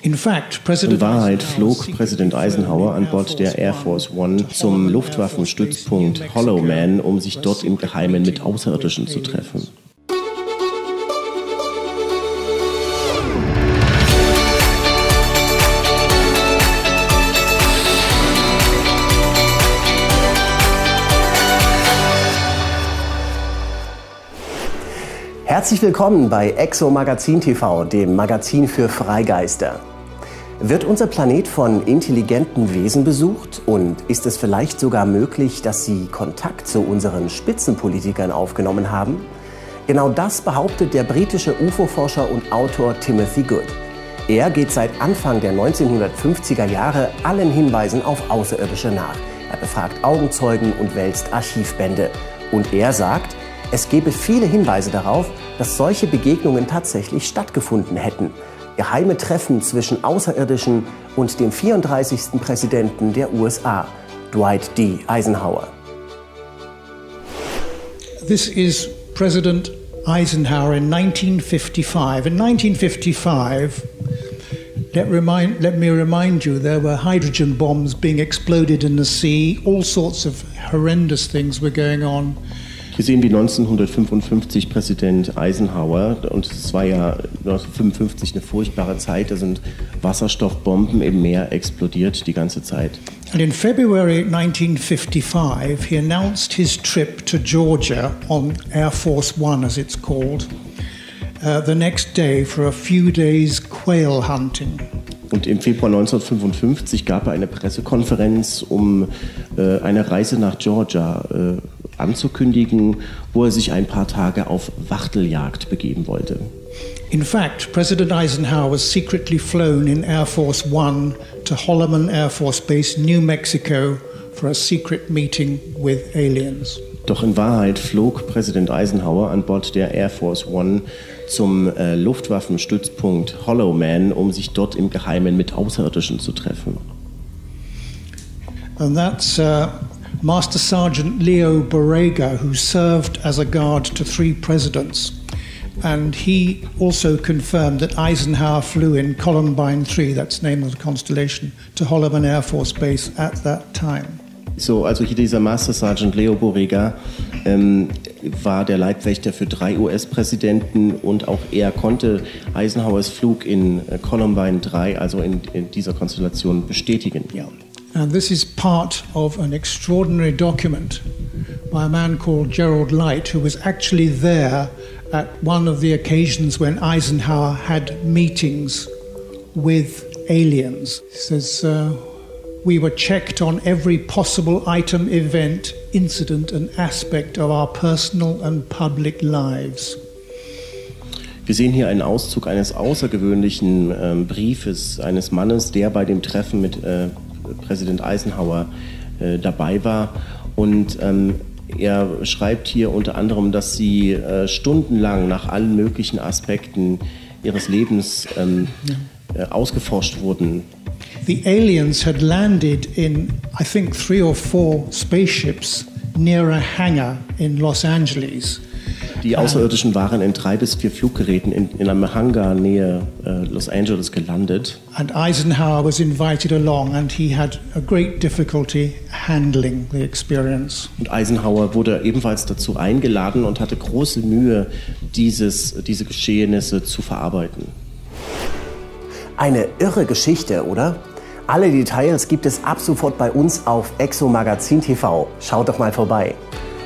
In Wahrheit flog Präsident Eisenhower an Bord der Air Force One zum Luftwaffenstützpunkt Hollow Man, um sich dort im Geheimen mit Außerirdischen zu treffen. Herzlich willkommen bei Exo Magazin TV, dem Magazin für Freigeister. Wird unser Planet von intelligenten Wesen besucht und ist es vielleicht sogar möglich, dass sie Kontakt zu unseren Spitzenpolitikern aufgenommen haben? Genau das behauptet der britische UFO-Forscher und Autor Timothy Good. Er geht seit Anfang der 1950er Jahre allen Hinweisen auf Außerirdische nach. Er befragt Augenzeugen und wälzt Archivbände. Und er sagt, es gebe viele Hinweise darauf, dass solche Begegnungen tatsächlich stattgefunden hätten. Geheime Treffen zwischen Außerirdischen und dem 34. Präsidenten der USA, Dwight D. Eisenhower. This is President Eisenhower in 1955. In 1955, let, remind, let me remind you, there were hydrogen bombs being exploded in the sea. All sorts of horrendous things were going on. Wir sehen, wie 1955 Präsident Eisenhower, und es war ja 1955 eine furchtbare Zeit, da sind Wasserstoffbomben im Meer explodiert die ganze Zeit. And in February 1955, he announced his trip to Georgia on Air Force One, as it's called, uh, the next day for a few days quail hunting. Und im Februar 1955 gab er eine Pressekonferenz, um äh, eine Reise nach Georgia äh, anzukündigen, wo er sich ein paar Tage auf Wachteljagd begeben wollte. In fact, President Eisenhower was secretly flown in Air Force One to Holloman Air Force Base, New Mexico, for a secret meeting with aliens. Doch in Wahrheit flog Präsident Eisenhower an Bord der Air Force One zum äh, Luftwaffenstützpunkt Hollow Man, um sich dort im Geheimen mit Außerirdischen zu treffen. And that's uh, Master Sergeant Leo Borrega, who served as a guard to three presidents. And he also confirmed that Eisenhower flew in Columbine 3, that's the name of the constellation, to Holloman Air Force Base at that time. So, also hier dieser Master Sergeant Leo Borrega ähm, war der Leibwächter für drei US-Präsidenten und auch er konnte Eisenhowers Flug in äh, Columbine 3, also in, in dieser Konstellation, bestätigen. Ja. And this is part of an extraordinary document by a man called Gerald Light, who was actually there at one of the occasions when Eisenhower had meetings with aliens. He says, uh, We were checked on every possible item, event, incident, and aspect of our personal and public lives. Wir sehen hier einen Auszug eines außergewöhnlichen äh, Briefes eines Mannes, der bei dem Treffen mit äh, Präsident Eisenhower äh, dabei war. Und ähm, er schreibt hier unter anderem, dass sie äh, stundenlang nach allen möglichen Aspekten ihres Lebens ähm, äh, ausgeforscht wurden. The aliens had landed in, I think, three or four spaceships near a hangar in Los Angeles. Die Außerirdischen waren in drei bis vier Fluggeräten in, in einem Hangar nähe äh, Los Angeles gelandet. And Eisenhower was invited along and he had a great difficulty handling the experience. Und Eisenhower wurde ebenfalls dazu eingeladen und hatte große Mühe, dieses, diese Geschehnisse zu verarbeiten. Eine irre Geschichte, oder? Alle Details gibt es ab sofort bei uns auf Exo Magazin TV. Schaut doch mal vorbei.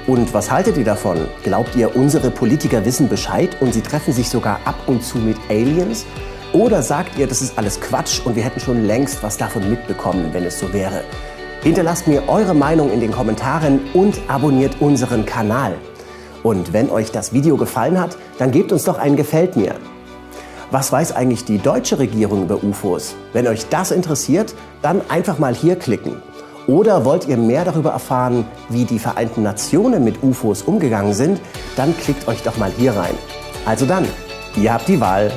Und was haltet ihr davon? Glaubt ihr, unsere Politiker wissen Bescheid und sie treffen sich sogar ab und zu mit Aliens? Oder sagt ihr, das ist alles Quatsch und wir hätten schon längst was davon mitbekommen, wenn es so wäre? Hinterlasst mir eure Meinung in den Kommentaren und abonniert unseren Kanal. Und wenn euch das Video gefallen hat, dann gebt uns doch ein Gefällt mir. Was weiß eigentlich die deutsche Regierung über UFOs? Wenn euch das interessiert, dann einfach mal hier klicken. Oder wollt ihr mehr darüber erfahren, wie die Vereinten Nationen mit UFOs umgegangen sind? Dann klickt euch doch mal hier rein. Also dann, ihr habt die Wahl